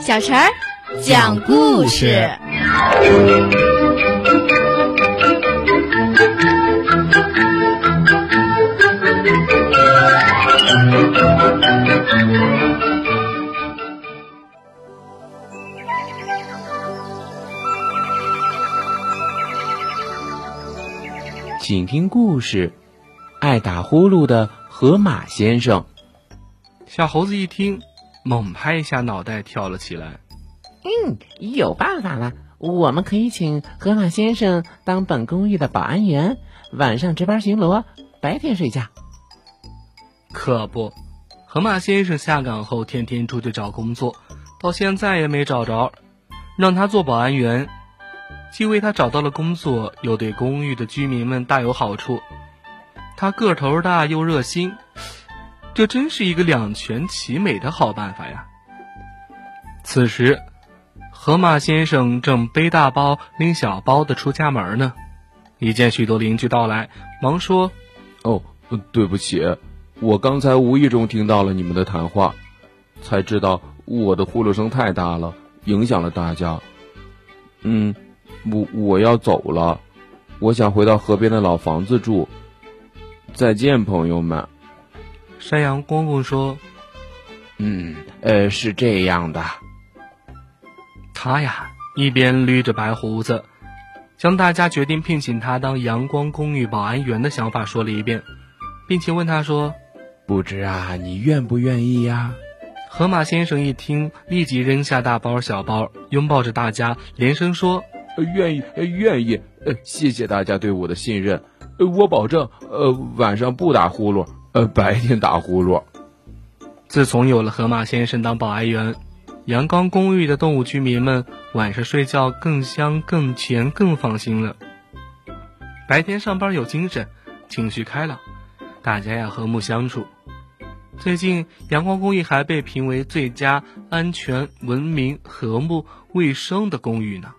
伟、小陈儿讲故事。请听故事：爱打呼噜的河马先生。小猴子一听，猛拍一下脑袋，跳了起来。嗯，有办法了！我们可以请河马先生当本公寓的保安员，晚上值班巡逻，白天睡觉。可不，河马先生下岗后天天出去找工作，到现在也没找着，让他做保安员。既为他找到了工作，又对公寓的居民们大有好处。他个头大又热心，这真是一个两全其美的好办法呀！此时，河马先生正背大包拎小包的出家门呢。一见许多邻居到来，忙说：“哦，对不起，我刚才无意中听到了你们的谈话，才知道我的呼噜声太大了，影响了大家。嗯。”我我要走了，我想回到河边的老房子住。再见，朋友们。山羊公公说：“嗯，呃，是这样的。”他呀，一边捋着白胡子，将大家决定聘请他当阳光公寓保安员的想法说了一遍，并且问他说：“不知啊，你愿不愿意呀？”河马先生一听，立即扔下大包小包，拥抱着大家，连声说。愿意，愿意，呃，谢谢大家对我的信任，呃，我保证，呃，晚上不打呼噜，呃，白天打呼噜。自从有了河马先生当保安员，阳光公寓的动物居民们晚上睡觉更香、更甜、更放心了。白天上班有精神，情绪开朗，大家呀和睦相处。最近，阳光公寓还被评为最佳安全、文明、和睦、卫生的公寓呢。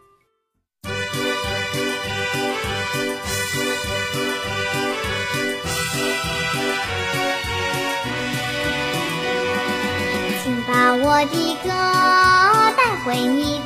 我的歌带回你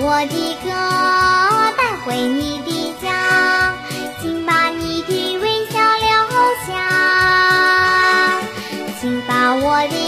我的歌带回你的家，请把你的微笑留下。请把我的